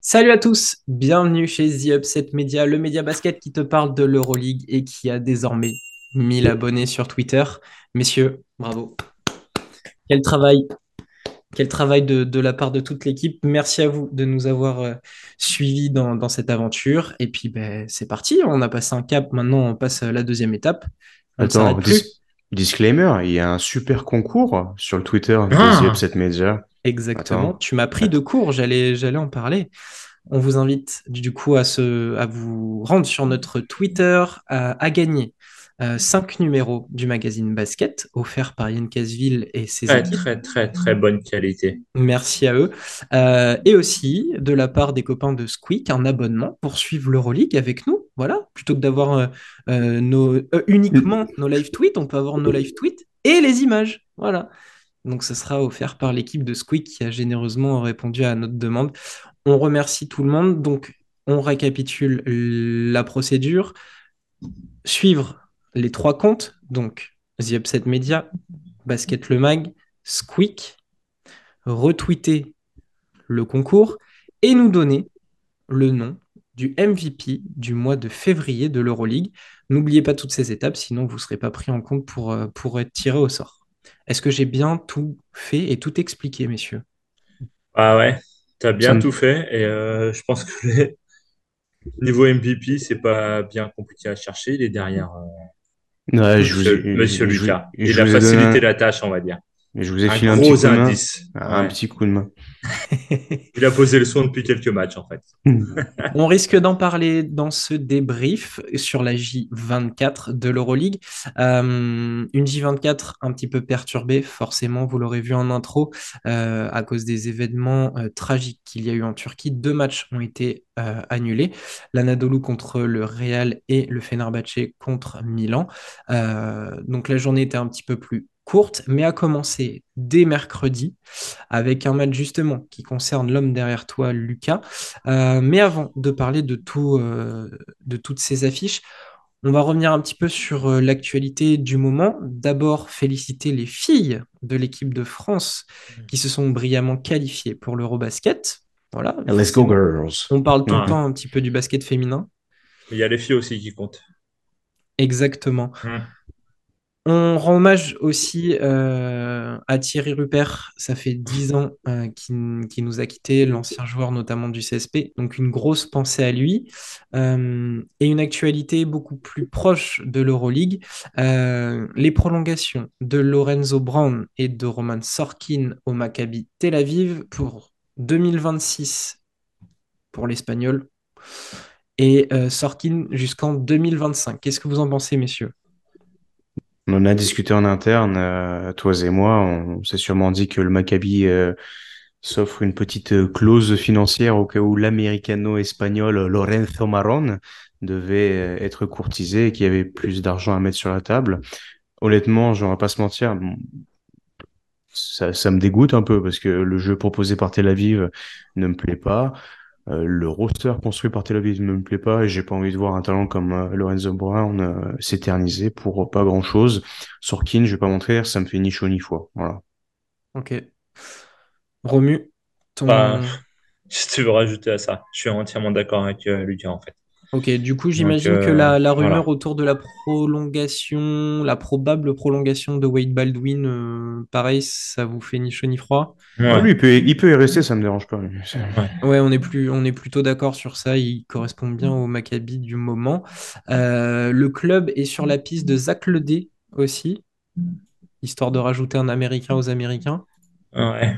Salut à tous, bienvenue chez The Upset Media, le média basket qui te parle de l'Euroleague et qui a désormais 1000 abonnés sur Twitter. Messieurs, bravo. Quel travail, quel travail de, la part de toute l'équipe. Merci à vous de nous avoir euh, suivis dans, cette aventure. Et puis, ben, c'est parti, on a passé un cap, maintenant on passe à la deuxième étape. Attends, disclaimer, il y a un super concours sur le Twitter de ah The Upset Media. Exactement. Tu m'as pris de cours, j'allais, j'allais en parler. On vous invite du coup à, se, à vous rendre sur notre Twitter, à, gagner euh, cinq numéros du magazine Basket offerts par Yann Casville et ses très, Très, très, très bonne qualité. Merci à eux. Euh, et aussi, de la part des copains de Squeak, un abonnement pour suivre l'Euroleague avec nous. Voilà, plutôt que d'avoir euh, nos, uniquement nos live tweets, on peut avoir nos live tweets et les images. Voilà. Donc, ce sera offert par l'équipe de Squeak qui a généreusement répondu à notre demande. On remercie tout le monde. Donc, on récapitule la procédure. Suivre les trois comptes, donc The Upset Media, Basket Le Mag, Squeak, retweeter le concours et nous donner le nom du MVP du mois de février de l'Euroleague. N'oubliez pas toutes ces étapes, sinon vous ne serez pas pris en compte pour, euh, pour être tiré au sort. Est-ce que j'ai bien tout fait et tout expliqué, messieurs? Ah ouais, tu as bien tout fait. Et euh, je pense que les... niveau MVP, c'est pas bien compliqué à chercher. Il est derrière euh, ouais, je vous Monsieur Lucas. Il a facilité la tâche, on va dire. Je vous ai filé un petit indice. Un petit coup de main. Il a posé le son depuis quelques matchs, en fait. On risque d'en parler dans ce débrief sur la J24 de l'Euroleague. Euh, une J24 un petit peu perturbée, forcément, vous l'aurez vu en intro, euh, à cause des événements euh, tragiques qu'il y a eu en Turquie. Deux matchs ont été annulés. L'Anadolu contre le Real et le Fenerbahçe contre Milan. donc la journée était un petit peu plus courte, mais a commencé dès mercredi avec un match justement qui concerne l'homme derrière toi, Lucas. Euh, mais avant de parler de, tout, euh, de toutes ces affiches, on va revenir un petit peu sur euh, l'actualité du moment. D'abord, féliciter les filles de l'équipe de France qui se sont brillamment qualifiées pour l'Eurobasket. Voilà. Let's go girls. On parle tout le temps un petit peu du basket féminin. Il y a les filles aussi qui comptent. Exactement. On rend hommage aussi euh, à Thierry Rupert. Ça fait dix ans euh, qu'il nous a quittés, l'ancien joueur notamment du CSP. Donc une grosse pensée à lui. Euh, et une actualité beaucoup plus proche de l'Euroleague. les prolongations de Lorenzo Brown et de Roman Sorkin au Maccabi Tel Aviv pour 2026 pour l'Espagnol. Et Sorkin jusqu'en 2025. Qu'est-ce que vous en pensez, messieurs? On en a discuté en interne, euh, toi et moi. On s'est sûrement dit que le Maccabi euh, s'offre une petite euh, clause financière au cas où l'américano-espagnol Lorenzo Maron devait être courtisé et qu'il y avait plus d'argent à mettre sur la table. Honnêtement, je ne vais pas se mentir, ça me dégoûte un peu parce que le jeu proposé par Tel Aviv ne me plaît pas. Euh, le roster construit par Tel Aviv ne me plaît pas et j'ai pas envie de voir un talent comme euh, Lorenzo Brown euh, s'éterniser pour pas grand chose. Sorkin, je vais pas montrer, ça me fait ni chaud ni froid. Voilà. Ok. Romu, ton... Bah, si tu veux rajouter à ça, je suis entièrement d'accord avec Lucas en fait. Ok, du coup, j'imagine que la, la rumeur autour de la prolongation, la probable prolongation de Wade Baldwin, euh, pareil, ça vous fait ni chaud ni froid? Ouais. Lui, il peut, il peut y rester, ça me dérange pas. Ouais, ouais on, est plus, on est plutôt d'accord sur ça. Il correspond bien au Maccabi du moment. Euh, le club est sur la piste de Zach Ledé aussi, histoire de rajouter un Américain aux Américains. Ouais.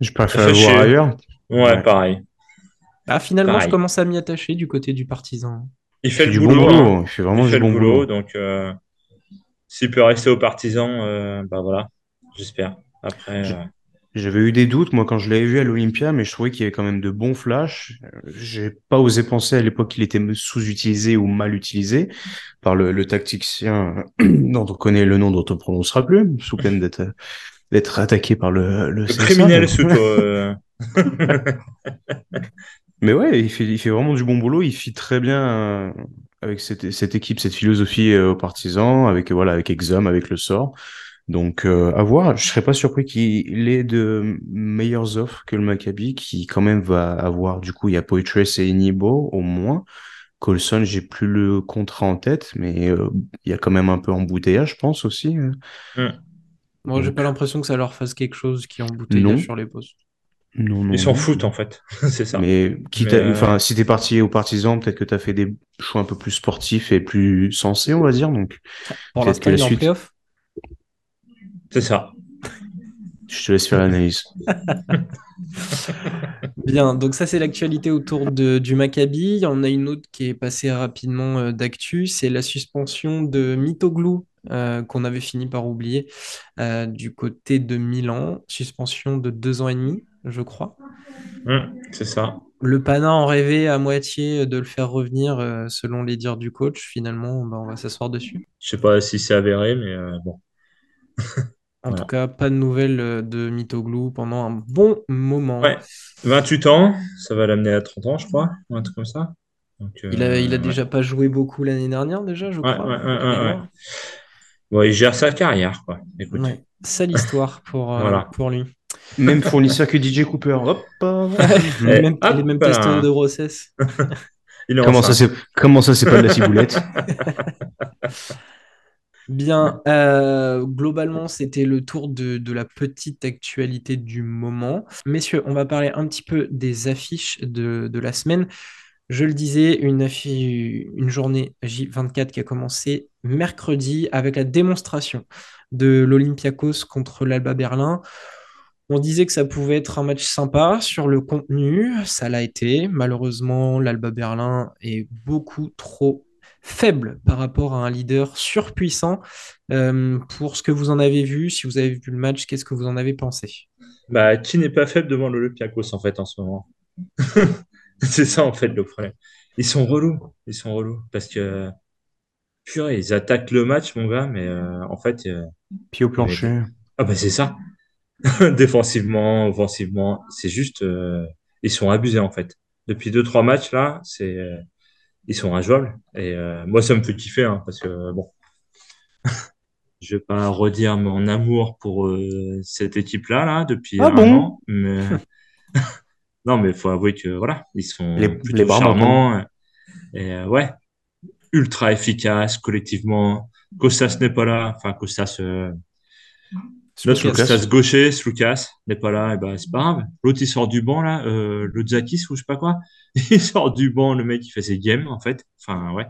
Je préfère le voir ailleurs. ouais, pareil. Ah, finalement, je commence à m'y attacher du côté du partisan. Il fait, du boulot. Hein. Il fait vraiment du bon boulot. Donc, euh, s'il peut rester au partisan, euh, bah voilà, j'espère. Après. Euh, j'avais eu des doutes, moi, quand je l'avais vu à l'Olympia, mais je trouvais qu'il y avait quand même de bons flashs. J'ai pas osé penser à l'époque qu'il était sous-utilisé ou mal utilisé par le, le tacticien dont on connaît le nom dont on ne prononcera plus, sous peine d'être d'être attaqué par le, le, le criminel sous toi. Mais ouais, il fait, il fait vraiment du bon boulot. Il fit très bien euh, avec cette, cette équipe, cette philosophie euh, aux partisans, avec voilà, avec Exum, avec le sort. Donc euh, à voir. Je serais pas surpris qu'il ait de meilleures offres que le Maccabi, qui quand même va avoir. Du coup, il y a Poitres et Inibo au moins. Colson, j'ai plus le contrat en tête, mais euh, il y a quand même un peu embouteillage, je pense aussi. hein. Moi, j'ai Donc, pas l'impression que ça leur fasse quelque chose qui embouteille Non. sur les postes. Non, non, Ils s'en foutent en fait, c'est ça. Mais quitte Mais, à- euh, enfin, si t'es parti aux partisans, peut-être que t'as fait des choix un peu plus sportifs et plus sensés, on va dire. Donc, Pour Peut-être que l'instant, la suite- playoff? C'est ça. je te laisse faire l'analyse. Bien, donc ça c'est l'actualité autour de, du Maccabi. Il y en a une autre qui est passée rapidement euh, d'actu, c'est la suspension de Mitoglou euh, qu'on avait fini par oublier euh, du côté de Milan. Suspension de deux ans et demi, je crois. Mm, c'est ça. Le Pana en rêvait à moitié de le faire revenir euh, selon les dires du coach. Finalement, bah, on va s'asseoir dessus. Je sais pas si c'est avéré, mais euh, bon. En Voilà. tout cas, pas de nouvelles euh, de Mitoglou pendant un bon moment. Ouais. 28 ans, ça va l'amener à 30 ans, je crois, ou un truc comme ça. Donc, Il a, il a déjà pas joué beaucoup l'année dernière déjà, je Ouais, crois. Bon, il gère sa carrière, quoi. Écoute. Sale histoire pour, Voilà. pour lui. Même fournisseur que DJ Cooper. Hop. les mêmes, hop les mêmes là. tests de grossesse. Il Comment ça, c'est comment ça, c'est pas de la ciboulette? Bien, euh, globalement, c'était le tour de, de la petite actualité du moment. Messieurs, on va parler un petit peu des affiches de, de la semaine. Je le disais, une, affi- une journée J24 qui a commencé mercredi avec la démonstration de l'Olympiakos contre l'Alba Berlin. On disait que ça pouvait être un match sympa sur le contenu, ça l'a été. Malheureusement, l'Alba Berlin est beaucoup trop faible par rapport à un leader surpuissant. Euh, pour ce que vous en avez vu, si vous avez vu le match, qu'est-ce que vous en avez pensé? Bah, qui n'est pas faible devant l'Olympiakos, en fait, en ce moment? C'est ça, en fait, le problème. Ils sont relous. Ils sont relous. Parce que, purée, ils attaquent le match, mon gars, mais euh, en fait, euh, Pied au plancher. ah bah c'est ça. Défensivement, offensivement, c'est juste, euh, ils sont abusés, en fait. Depuis deux, trois matchs, là, c'est, euh, ils sont injouables. Et euh, moi, ça me fait kiffer, hein, parce que, bon, je vais pas redire mon amour pour euh, cette équipe-là, là, depuis Ah un bon? an, mais non, mais faut avouer que voilà, ils sont Les- plutôt les charmants et euh, ouais, ultra efficaces collectivement. Kostas n'est pas là, enfin Kostas, notre Sloukas. Kostas gaucher, Slukas n'est pas là, et ben c'est pas grave. L'autre il sort du banc là, euh, le Zakis ou je sais pas quoi, il sort du banc, le mec il fait ses games en fait. Enfin ouais,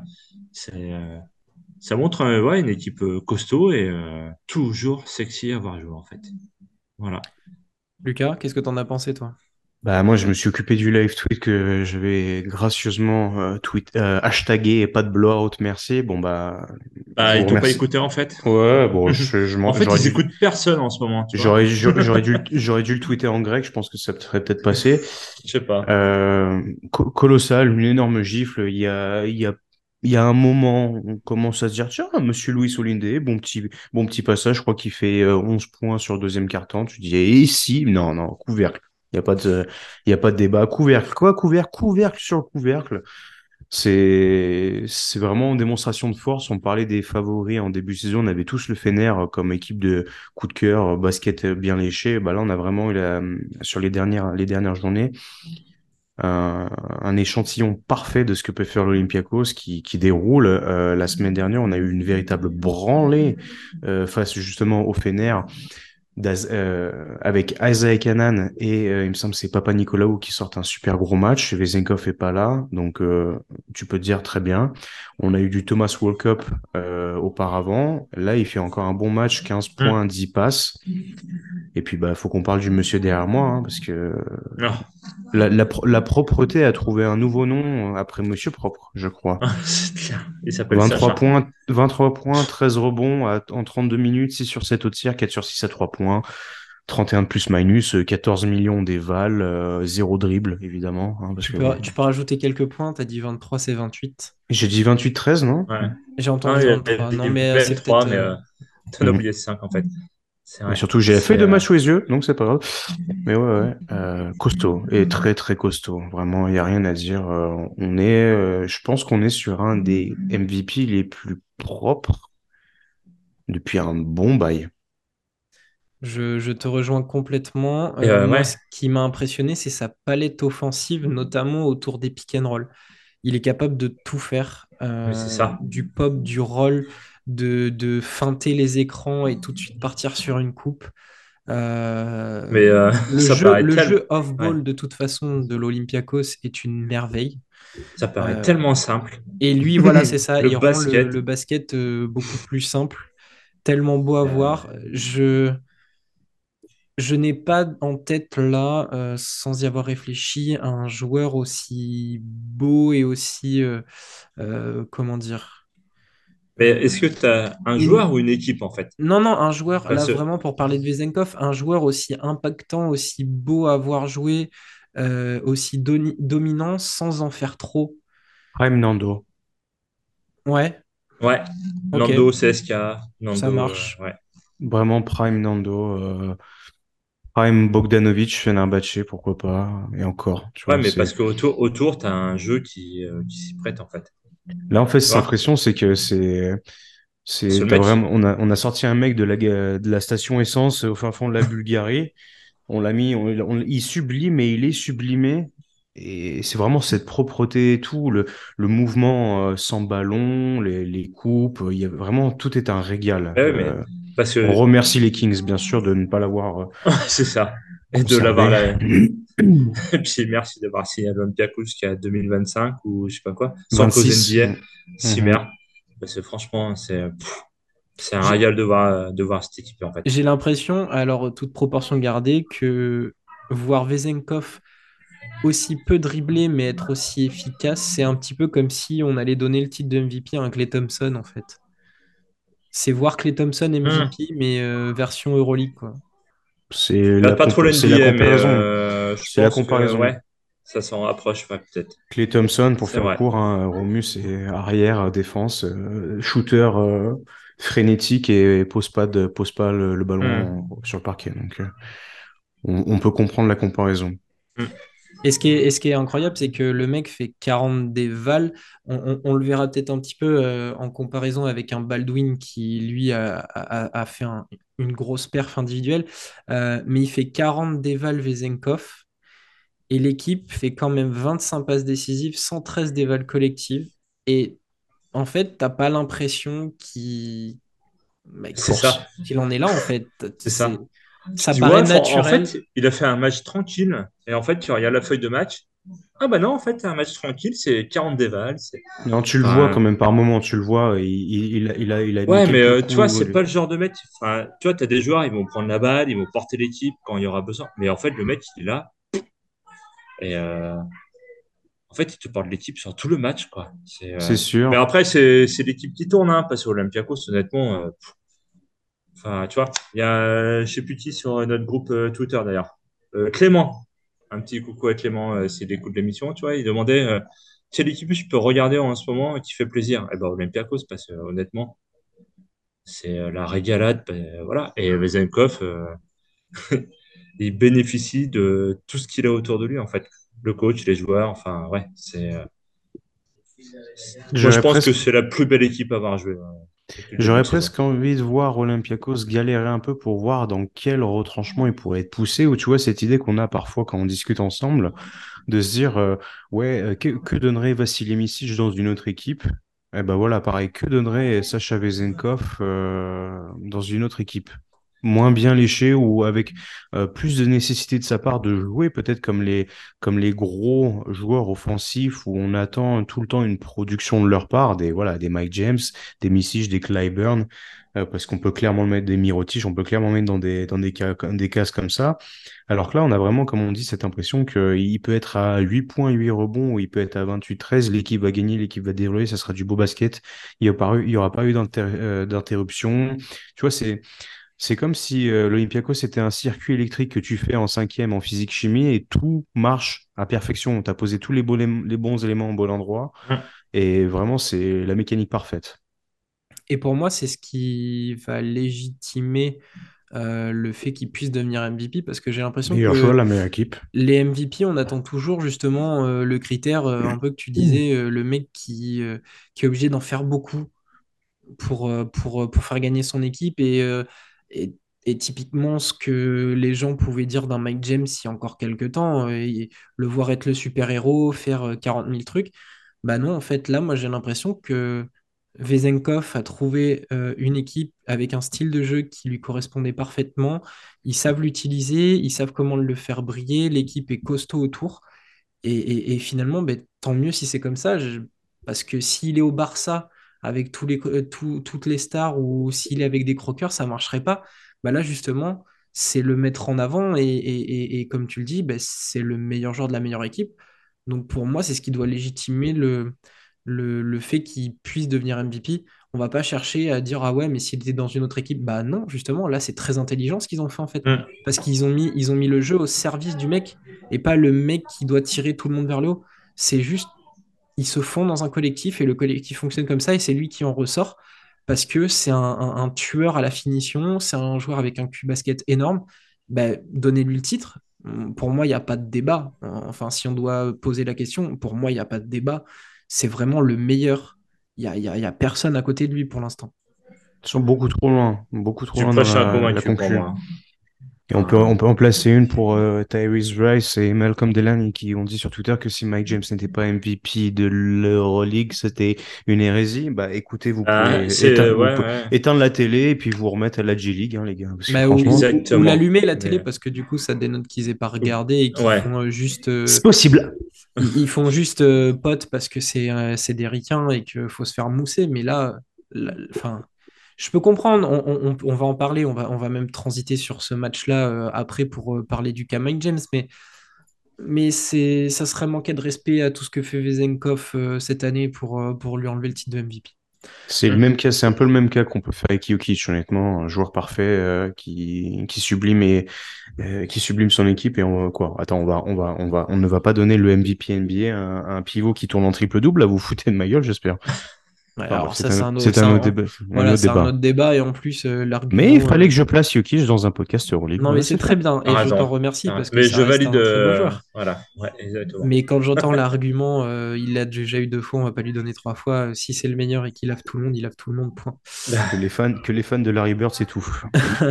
c'est euh, ça montre euh, ouais, une équipe euh, costaud et euh, toujours sexy à voir jouer en fait. Voilà. Lucas, qu'est-ce que t'en as pensé, toi? Bah moi je me suis occupé du live tweet que je vais gracieusement euh, tweet euh, hashtagger et pas de blowout merci. Bon bah Bah, ils t'ont pas écouté en fait. ouais bon je, je m'en En fait, ils dû- écoutent personne en ce moment. j'aurais j'aurais dû j'aurais dû le tweeter en grec. Je pense que ça serait peut-être passé. Je sais pas. Euh, co- colossal, une énorme gifle. Il y a, il y a, il y a un moment, on commence à se dire, tiens, Monsieur Louis Olindé, bon petit, bon petit passage. Je crois qu'il fait euh, 11 points sur le deuxième quart-temps. Tu dis, et ici, non, non, couvercle. Il y a pas de, a pas de débat. Couvercle, quoi, couvercle, couvercle sur le couvercle. C'est, vraiment une démonstration de force. On parlait des favoris en début de saison. On avait tous le Fener comme équipe de coup de cœur, basket bien léché. Bah là, on a vraiment eu la, sur les dernières, les dernières journées un, un échantillon parfait de ce que peut faire l'Olympiakos qui, qui déroule. Euh, la semaine dernière, on a eu une véritable branlée euh, face justement au Fener euh, avec Isaiah Kanan et euh, il me semble que c'est Papa Nicolaou qui sortent un super gros match. Vezenkov est pas là, donc euh, tu peux te dire très bien. On a eu du Thomas Walkup auparavant. Là, il fait encore un bon match, 15 points, 10 passes. Et puis bah faut qu'on parle du monsieur derrière moi hein, parce que. La, la, pro- la propreté a trouvé un nouveau nom après Monsieur Propre, je crois. C'est clair. Il s'appelle 23 Sacha. points, 23 points, 13 rebonds à- en 32 minutes, 6 sur 7 au tir, 4 sur 6 à 3 points, 31 de plus minus, euh, 14 millions d'éval, euh, zéro dribble évidemment. hein, parce Tu que, peux, tu peux rajouter quelques points, t'as dit 23, c'est 28. J'ai dit 28-13, non? Ouais. J'ai Ah, entendu il y a 23. Non, dit mais euh, c'est 23, peut-être. mais euh, euh, t'en as oublié 5 en fait. Mais surtout, j'ai fait deux matchs sous les yeux, donc c'est pas grave. Mais ouais, ouais, euh, costaud et très très costaud. Vraiment, il y a rien à dire. Euh, on est, euh, je pense qu'on est sur un des MVP les plus propres depuis un bon bail. Je, te rejoins complètement. moi, ce qui m'a impressionné, c'est sa palette offensive, notamment autour des pick and roll. Il est capable de tout faire, ça. du pop, du roll, de, de feinter les écrans et tout de suite partir sur une coupe. Euh, Mais euh, le, jeu, le jeu, off-ball, de toute façon, de l'Olympiakos est une merveille. Ça paraît euh, tellement simple. Et lui, voilà, c'est ça. il basket. rend le, basket beaucoup plus simple, tellement beau à voir. Je, je n'ai pas en tête là, sans y avoir réfléchi, un joueur aussi beau et aussi, comment dire, mais est-ce que tu as un joueur ou une équipe en fait? Non, non, un joueur, là vraiment pour parler de Vezenkov, un joueur aussi impactant, aussi beau à voir jouer, euh, aussi dominant sans en faire trop. Prime Nando. Ouais. Ouais, Nando, CSK, Nando. Ça marche. Euh, ouais. Vraiment Prime Nando. Euh, Prime Bogdanovic, Fenerbahce, pourquoi pas, et encore. Tu ouais, mais parce qu'autour, autour, tu as un jeu qui, qui s'y prête en fait. Là, en fait, cette impression, c'est que c'est. C'est vraiment, on a, on a sorti un mec de la, de la station essence au fin fond de la Bulgarie. On l'a mis, on, il sublime mais il est sublimé. Et c'est vraiment cette propreté et tout, le, le mouvement euh, sans ballon, les, les coupes, il y a vraiment tout est un régal. Eh euh, parce que... On remercie les Kings, bien sûr, de ne pas l'avoir. Euh, c'est ça. Et de l'avoir. Et puis merci d'avoir signé à l'Olympiakos jusqu'à 2025 ou je sais pas quoi, sans cause NBA. Si mhm. Parce que franchement, c'est c'est un régal de voir, de voir cette équipe en fait. J'ai l'impression, alors toute proportion gardée, que voir Vezenkov aussi peu dribbler mais être aussi efficace, c'est un petit peu comme si on allait donner le titre de MVP à un Clay Thompson en fait. C'est voir Clay Thompson MVP, hmm. mais euh, version Euroleague quoi. C'est la, pas trop la comparaison. Euh, c'est la comparaison. ouais, ça s'en rapproche peut-être. Clay Thompson, pour faire court, hein, Romus c'est arrière, défense, euh, shooter euh, frénétique et, pose pas, de, pose pas le, ballon hmm. sur le parquet. Donc, on, peut comprendre la comparaison. Hmm. Et ce qui est, ce qui est incroyable, c'est que le mec fait 40 dévals. On, on, le verra peut-être un petit peu en comparaison avec un Baldwin qui, lui, a, a, a fait un, une grosse perf individuelle, euh, mais il fait 40 déval Vezenkov et l'équipe fait quand même 25 passes décisives, 113 déval collectives. Et en fait, t'as pas l'impression qu'il bah, en est là en fait. C'est ça. Ça paraît naturel. En fait, il a fait un match tranquille et en fait, tu regardes la feuille de match, ah bah non, en fait, un match tranquille, c'est 40 dévals. Non, tu le vois quand même par moment, tu le vois, il, il, il a, il a Ouais, mais euh, tu vois, c'est pas le genre de mec. Enfin, tu vois, tu as des joueurs, ils vont prendre la balle, ils vont porter l'équipe quand il y aura besoin. Mais en fait, le mec, il est là. Et euh, en fait, il te parle de l'équipe sur tout le match, quoi. C'est euh, sûr. Mais après, c'est l'équipe qui tourne, hein, parce qu'Olympiakos, honnêtement, enfin, tu vois, il y a, je sais plus qui sur notre groupe Twitter d'ailleurs. Clément, un petit coucou à Clément euh, s'il écoute l'émission, tu vois, il demandait euh, quelle équipe je peux regarder en ce moment qui fait plaisir. Eh ben Olympiakos, parce que honnêtement, c'est euh, la régalade, ben, voilà. Et Vezenkov, il bénéficie de tout ce qu'il a autour de lui, en fait. Le coach, les joueurs, enfin, ouais, c'est. je pense que c'est la plus belle équipe à avoir joué. J'aurais presque envie de voir Olympiakos galérer un peu pour voir dans quel retranchement il pourrait être poussé, ou tu vois cette idée qu'on a parfois quand on discute ensemble, de se dire, euh, ouais, euh, que, donnerait Vassili Misic dans une autre équipe? Eh ben voilà, pareil, que donnerait Sacha Vezenkov euh, dans une autre équipe? Moins bien léché ou avec euh, plus de nécessité de sa part de jouer, peut-être comme les, comme les gros joueurs offensifs où on attend tout le temps une production de leur part, des, voilà, des Mike James, des Missich, des Clyburn, euh, parce qu'on peut clairement le mettre des Mirotic, on peut clairement le mettre dans des, dans des, cas, des cases comme ça. Alors que là, on a vraiment, comme on dit, cette impression qu'il peut être à 8 points, 8 rebonds, ou il peut être à 28-13, l'équipe va gagner, l'équipe va dérouler, ça sera du beau basket. Il n'y aura, aura, pas eu euh, d'interruption. Tu vois, c'est c'est comme si euh, l'Olympiakos c'était un circuit électrique que tu fais en cinquième en physique-chimie et tout marche à perfection. Tu as posé tous les, les, bons éléments au bon endroit et vraiment c'est la mécanique parfaite. Et pour moi, c'est ce qui va légitimer le fait qu'il puisse devenir MVP parce que j'ai l'impression que choix, la meilleure équipe. les MVP, on attend toujours justement le critère un peu que tu disais, le mec qui, qui est obligé d'en faire beaucoup pour, pour, pour faire gagner son équipe et, et et typiquement, ce que les gens pouvaient dire d'un Mike James il y a encore quelques temps, euh, le voir être le super-héros, faire 40 euh, 000 trucs, bah non, en fait, là, moi, j'ai l'impression que Vezenkov a trouvé euh, une équipe avec un style de jeu qui lui correspondait parfaitement. Ils savent l'utiliser, ils savent comment le faire briller, l'équipe est costaud autour. Et, finalement, ben, tant mieux si c'est comme ça, parce que s'il est au Barça avec tous les, toutes les stars ou s'il est avec des croqueurs, ça ne marcherait pas. Bah là justement, c'est le mettre en avant et, comme tu le dis, bah, c'est le meilleur joueur de la meilleure équipe. Donc pour moi, c'est ce qui doit légitimer le, le, fait qu'il puisse devenir MVP. On va pas chercher à dire ah ouais, mais s'il était dans une autre équipe, bah non, justement, là c'est très intelligent ce qu'ils ont fait en fait. Mm. Parce qu'ils ont mis, ils ont mis le jeu au service du mec et pas le mec qui doit tirer tout le monde vers le haut. C'est juste, ils se font dans un collectif et le collectif fonctionne comme ça et c'est lui qui en ressort parce que c'est un, tueur à la finition, c'est un joueur avec un cul basket énorme. Ben, donnez-lui le titre. Pour moi, il n'y a pas de débat. Enfin, si on doit poser la question, pour moi, il n'y a pas de débat. C'est vraiment le meilleur. Il n'y a, y a, personne à côté de lui pour l'instant. Ils sont beaucoup trop loin. Beaucoup trop loin dans la, la concurrence. Et on peut, on peut en placer une pour euh, Tyrese Rice et Malcolm Delaney qui ont dit sur Twitter que si Mike James n'était pas MVP de l'Euroleague, c'était une hérésie. Bah écoutez, vous ah, pouvez, éteindre, la télé et puis vous remettre à la G-League, hein, les gars. Bah, ou, l'allumer la télé parce que du coup, ça dénote qu'ils aient pas regardé et qu'ils font euh, juste. Euh, c'est possible. Ils, font juste pote parce que c'est c'est des ricains et qu'il faut se faire mousser. Mais là, enfin je peux comprendre, on, va en parler, on va, on va même transiter sur ce match-là euh, après pour euh, parler du cas Mike James, mais, mais ça serait manquer de respect à tout ce que fait Vezenkov euh, cette année pour, pour lui enlever le titre de MVP. C'est le même cas, c'est un peu le même cas qu'on peut faire avec Jokic, honnêtement, un joueur parfait qui, qui sublime et qui sublime son équipe et on quoi Attends, on va on va on va on ne va pas donner le MVP NBA à un, pivot qui tourne en triple double, là vous foutez de ma gueule, j'espère alors ça, c'est un, autre, débat. Voilà, c'est un autre débat et en plus euh, l'argument. Mais il fallait que je place Jokic dans un podcast Euroleague. Non, mais c'est très bien et je t'en remercie parce que mais je valide. Un euh, Voilà, Mais quand j'entends l'argument, euh, il l'a déjà eu deux fois, on va pas lui donner trois fois. Si c'est le meilleur et qu'il lave tout le monde, il lave tout le monde. Point. que les fans, que les fans de Larry Bird, c'est tout.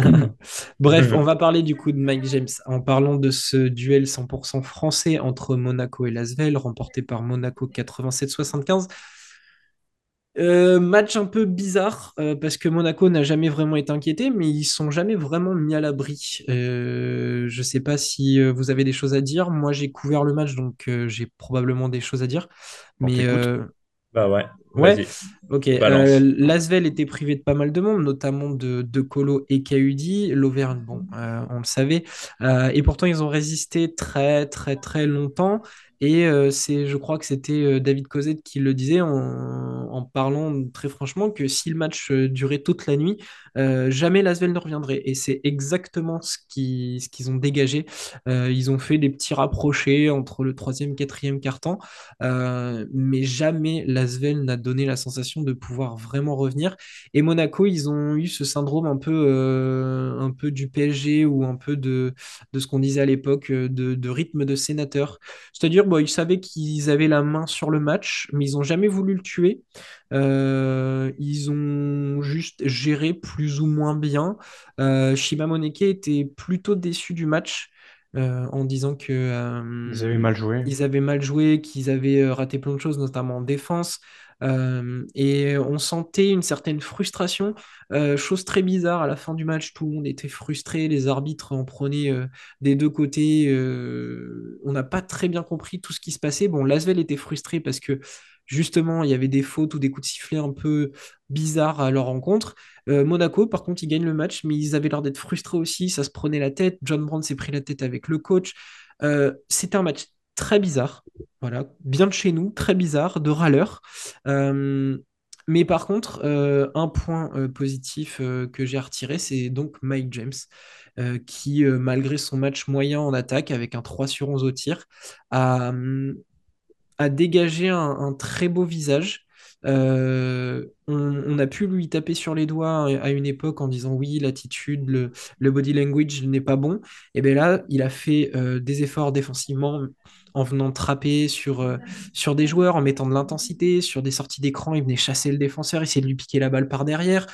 Bref, on va parler du coup de Mike James en parlant de ce duel 100% français entre Monaco et Lasvel, remporté par Monaco 87-75. Euh, match un peu bizarre euh, parce que Monaco n'a jamais vraiment été inquiété, mais ils sont jamais vraiment mis à l'abri. Euh, je sais pas si vous avez des choses à dire. Moi, j'ai couvert le match, donc j'ai probablement des choses à dire. mais bah ouais. Ouais, ok. Euh, L'Asvel était privé de pas mal de monde, notamment de, de Colo et Kaudi. L'Auvergne, bon, euh, on le savait. Euh, et pourtant, ils ont résisté très, très, très longtemps. Et c'est, je crois que c'était David Cosette qui le disait en, parlant très franchement que si le match durait toute la nuit, jamais Lasvel ne reviendrait. Et c'est exactement ce qu'ils ce qu'ils ont dégagé. ils ont fait des petits rapprochés entre le troisième et quatrième quart-temps, mais jamais Lasvel n'a donné la sensation de pouvoir vraiment revenir. Et Monaco, ils ont eu ce syndrome un peu, euh, un peu du PSG ou un peu de, de ce qu'on disait à l'époque euh, de, rythme de sénateur. C'est-à-dire, bon, ils savaient qu'ils avaient la main sur le match, mais ils n'ont jamais voulu le tuer. Euh, ils ont juste géré plus ou moins bien. Shima Moneke était plutôt déçu du match. en disant que ils avaient mal joué. Ils avaient mal joué, qu'ils avaient raté plein de choses, notamment en défense. Euh, et on sentait une certaine frustration, euh, chose très bizarre à la fin du match, tout le monde était frustré, les arbitres en prenaient euh, des deux côtés, on n'a pas très bien compris tout ce qui se passait. Bon, Lasvel était frustré parce que justement il y avait des fautes ou des coups de sifflet un peu bizarres à leur rencontre. Monaco, par contre, ils gagnent le match, mais ils avaient l'air d'être frustrés aussi, ça se prenait la tête. John Brown s'est pris la tête avec le coach. C'était un match très bizarre. Voilà, bien de chez nous, très bizarre, de râleur. Euh, mais par contre, euh, un point euh, positif que j'ai retiré, c'est donc Mike James, qui, malgré son match moyen en attaque, avec un 3 sur 11 au tir, a, a dégagé un, très beau visage. On, a pu lui taper sur les doigts à une époque en disant oui, l'attitude, le, le, body language n'est pas bon. Et bien là, il a fait des efforts défensivement en venant trapper sur, euh, sur des joueurs, en mettant de l'intensité, sur des sorties d'écran, il venait chasser le défenseur, essayer de lui piquer la balle par derrière.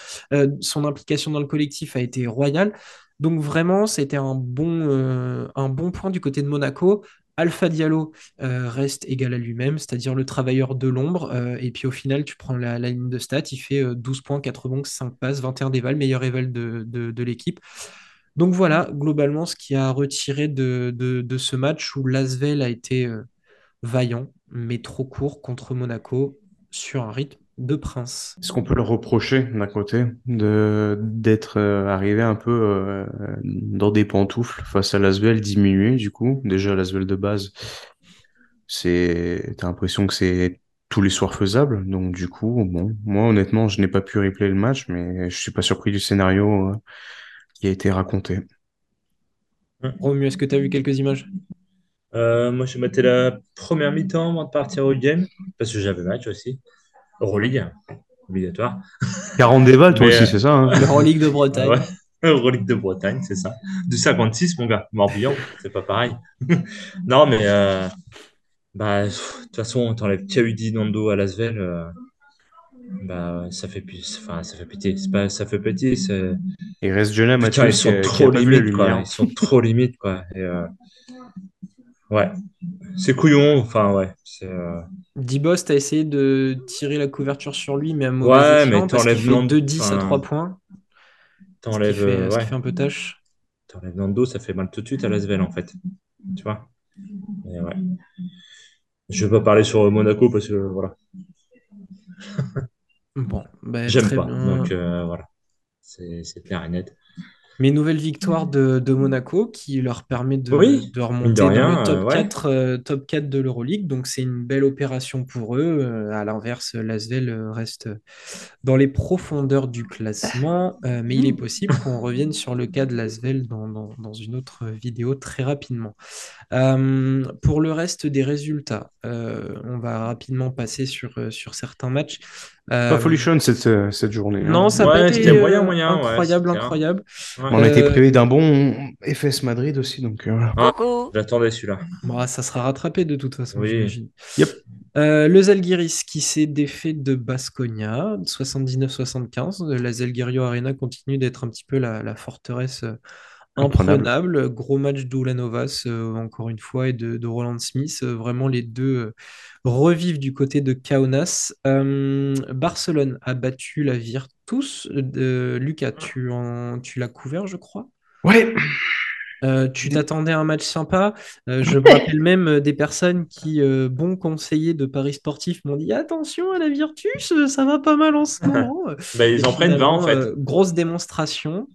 son implication dans le collectif a été royale. Donc vraiment, c'était un bon, un bon point du côté de Monaco. Alpha Diallo euh, reste égal à lui-même, c'est-à-dire le travailleur de l'ombre. Euh, et puis au final, tu prends la, ligne de stats, il fait 12 euh, points, 4 rebonds, 5 passes, 21 dévals, meilleur éval de, l'équipe. Donc voilà, globalement, ce qui a retiré de, ce match où Lasvel a été vaillant, mais trop court contre Monaco sur un rythme de prince. Est-ce qu'on peut le reprocher d'un côté d'être euh, arrivé un peu euh, dans des pantoufles face à l'Asvel diminué du coup? Déjà l'Asvel de base c'est t'as l'impression que c'est tous les soirs faisable donc du coup moi honnêtement je n'ai pas pu replay le match mais je suis pas surpris du scénario euh, qui a été raconté. Romu, est-ce que tu as vu quelques images? Moi, je mettais la première mi-temps avant de partir au game, parce que j'avais match aussi. Euroleague, obligatoire. 40 déval, toi aussi, euh, c'est ça hein Euroleague de Bretagne. Ouais. De Bretagne, c'est ça. Du 56, mon gars. Morbihan, c'est pas pareil. non, mais euh, bah, de toute façon, t'enlèves Kaudi Nando à Lasvel, euh, bah, ça fait, enfin, ça fait pitié. C'est pas, ça fait pitié. Il reste Jonah Mathieu. Ils sont trop limites, quoi. Ils sont trop limites, quoi. Et, ouais. C'est couillon. Enfin, ouais. C'est. Dibos, t'as essayé de tirer la couverture sur lui, mais à mauvais ouais, mais t'enlèves 2-10 à 3 points. T'enlèves. Ce, euh, fait un peu tâche. T'enlèves Nando, ça fait mal tout de suite à Lasvel, en fait. Tu vois? Ouais. Je vais pas parler sur Monaco parce que voilà. bon, bah, j'aime pas. Donc euh, voilà. C'est clair et net. Mais nouvelle victoire de, Monaco qui leur permet de, remonter dans le top, 4, euh, top 4 de l'Euroleague. Donc c'est une belle opération pour eux. Euh, à l'inverse, Lasvel euh, reste dans les profondeurs du classement. mais il est possible qu'on revienne sur le cas de Lasvel dans, dans, une autre vidéo très rapidement. Pour le reste des résultats, on va rapidement passer sur, sur certains matchs. Pas folichonne cette, euh, cette journée. Hein. Non, ça a été moyen, moyen, incroyable, incroyable. On a été privé d'un bon FS Madrid aussi, donc. Euh, ah, J'attendais celui-là. Bon, ça sera rattrapé de toute façon, oui. j'imagine. Yep. Euh, le Zalgiris qui s'est défait de Basconia, 79-75. La Zalgirio Arena continue d'être un petit peu la, la forteresse imprenable. Gros match d'Ulanovas, euh, encore une fois, et de, Roland Smith. Euh, vraiment, les deux euh, revivent du côté de Kaunas. Barcelone a battu la Virtus. Lucas, tu, en, tu l'as couvert, je crois Ouais. tu t'attendais à un match sympa. je me rappelle même des personnes qui, bon conseillers de Paris Sportif, m'ont dit attention à la Virtus, ça va pas mal en ce moment. bah, ils en prennent 20 en fait. grosse démonstration.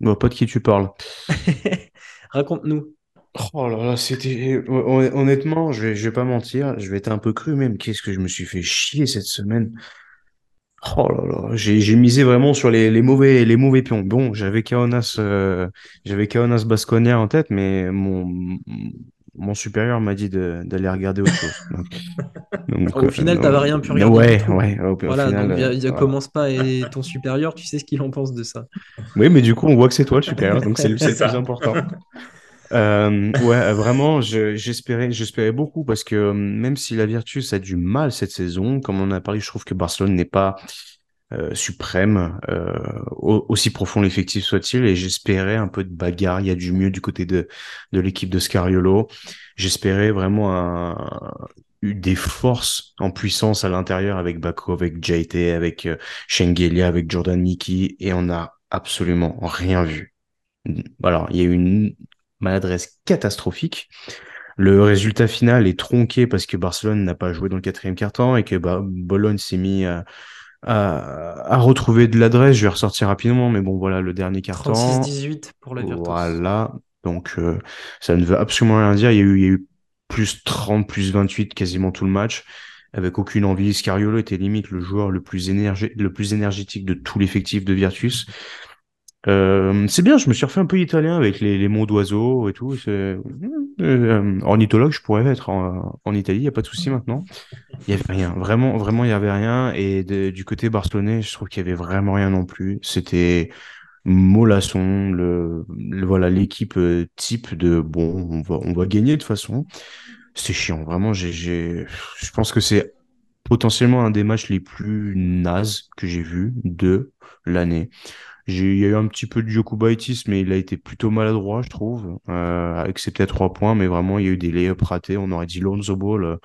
Bon, pas de qui tu parles. Raconte-nous. Oh là là, c'était. Honnêtement, je vais, je vais pas mentir, je vais être un peu cru même. Qu'est-ce que je me suis fait chier cette semaine? Oh là là, j'ai misé vraiment sur les, les, mauvais, les mauvais pions. Bon, j'avais Kaonas, euh, j'avais Kaonas Basconia en tête, mais mon, mon supérieur m'a dit d'aller regarder autre chose. Donc, au final, tu n'avais rien pu regarder. Ouais, ouais. Au, voilà, final, donc il commence pas et ton supérieur, tu sais ce qu'il en pense de ça. Oui, mais du coup, on voit que c'est toi le supérieur, donc c'est le plus important. Euh, ouais, vraiment, j'espérais, j'espérais beaucoup parce que euh, même si la Virtus a du mal cette saison, comme on a parlé, je trouve que Barcelone n'est pas euh, suprême, euh, aussi profond l'effectif soit-il, et j'espérais un peu de bagarre. Il y a du mieux du côté de, de l'équipe de Scariolo. J'espérais vraiment un, des forces en puissance à l'intérieur avec Bako, avec JT, avec euh, Shengelia, avec Jordan Mickey, et on n'a absolument rien vu. Alors, il y a eu une maladresse catastrophique. Le résultat final est tronqué parce que Barcelone n'a pas joué dans le quatrième quart-temps et que bah, Bologne s'est mis à, retrouver de l'adresse. Je vais ressortir rapidement, mais bon, voilà, le dernier carton. 36-18 pour la Virtus. Voilà, donc euh, ça ne veut absolument rien dire. Il y a eu, il y a eu plus 30, plus 28 quasiment tout le match, avec aucune envie. Scariolo était limite le joueur le plus, énergé, le plus énergétique de tout l'effectif de Virtus. Euh, c'est bien, je me suis refait un peu italien avec les, les mots d'oiseau et tout. euh, ornithologue, je pourrais être en, Italie, il n'y a pas de souci maintenant. Il n'y avait rien, vraiment, vraiment, il n'y avait rien. Et du côté barcelonais, je trouve qu'il n'y avait vraiment rien non plus. C'était mollasson, le, voilà l'équipe euh, type de bon, on va, on va gagner de toute façon. C'est chiant, vraiment. Je pense que c'est potentiellement un des matchs les plus nazes que j'ai vu de l'année. J'ai, il y a eu un petit peu de Jokubaitis, mais il a été plutôt maladroit, je trouve, euh, ses peut-être trois points, mais vraiment, il y a eu des layups ratés. On aurait dit Lonzo Ball, euh,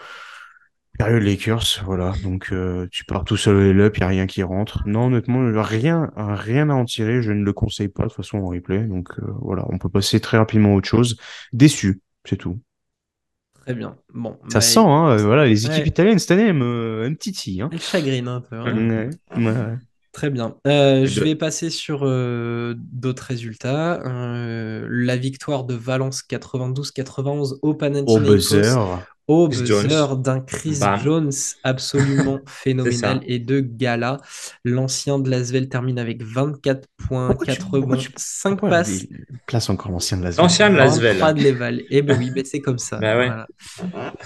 période Lakers, voilà. Donc, euh, tu pars tout seul au layup, il n'y a rien qui rentre. Non, honnêtement, rien, rien à en tirer. Je ne le conseille pas de toute façon en replay. Donc, euh, voilà, on peut passer très rapidement à autre chose. Déçu, c'est tout. Très bien. Bon, Ça bah, sent, hein, voilà, les équipes Ouais. italiennes cette année, elles me, elles me titillent, hein. elle chagrine un peu. hein. Ouais, ouais. Très bien. Euh, je vais passer sur euh, d'autres résultats. Euh, la victoire de Valence 92-91 au Au Panathinaikos buzzer. au buzzer d'un Chris Bam. Jones absolument phénoménal et de gala. L'ancien de Lasvel termine avec 24 points, Pourquoi tu- 4 pourquoi rebonds, tu- 5 Pourquoi passes. il place encore l'ancien de la L'ancien de Lasvel. 23 de Leval. Et ben oui, ben c'est comme ça. Bah ouais. Voilà.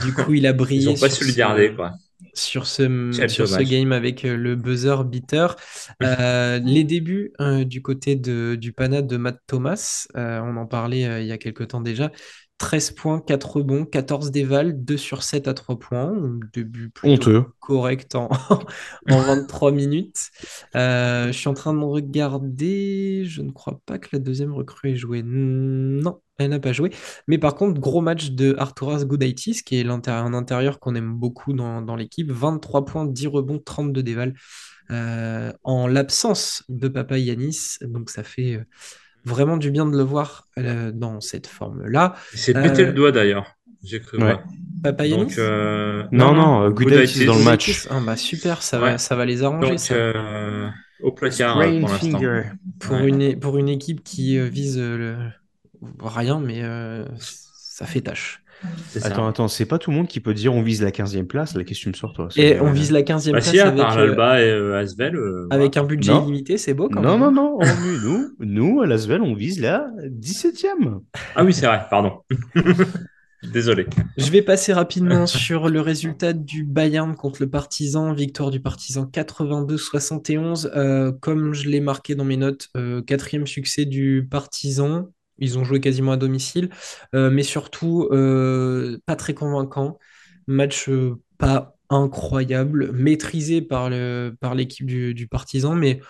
Du coup, il a brillé Ils ont pas su le garder, quoi. Sur ce, sur game avec euh, le buzzer beater. Euh, les débuts euh, du côté de, du Pana de Matt Thomas, euh, on en parlait il y a quelques temps déjà. 13 points, 4 rebonds, 14 dévals, 2 sur 7 à 3 points. Début plutôt correct en, en 23 minutes. Je suis en train de regarder. Je ne crois pas que la deuxième recrue ait joué. Non, elle n'a pas joué. Mais par contre, gros match de Arturas Gudaitis, qui est un intérieur qu'on aime beaucoup dans, dans l'équipe. 23 points, 10 rebonds, 32 dévals. Euh, en l'absence de Papa Yanis. Donc ça fait euh, vraiment du bien de le voir euh, dans cette forme-là. Il s'est Euh, pété le doigt, d'ailleurs. J'ai cru Ouais. voir. Papa Yanis? Donc, euh, Non, non, Gudaitis dans le match. Ah bah super, ça va, ça va les arranger. Donc, ça. euh, au placard pour l'instant. pour, Ouais. une, pour une équipe qui euh, vise euh, le... rien, mais euh, ça fait tâche. Ça. Attends, attends, c'est pas tout le monde qui peut dire on vise la 15e place. La question me sort, toi. Et C'est- on vise la 15e Bah, place si, à avec, euh, l'Alba et euh, Asvel. euh, avec voilà. un budget Non. illimité, c'est beau quand Non, même. non, non, on- nous, nous, à Lasvel, on vise la 17e. Ah oui, c'est vrai, pardon. Désolé. Je vais passer rapidement sur le résultat du Bayern contre le Partizan. Victoire du Partizan 82-71. Euh, comme je l'ai marqué dans mes notes, euh, quatrième succès du Partizan. Ils ont joué quasiment à domicile, Euh, mais surtout euh, pas très convaincant. Match euh, pas incroyable, maîtrisé par le, par l'équipe du, du Partizan, mais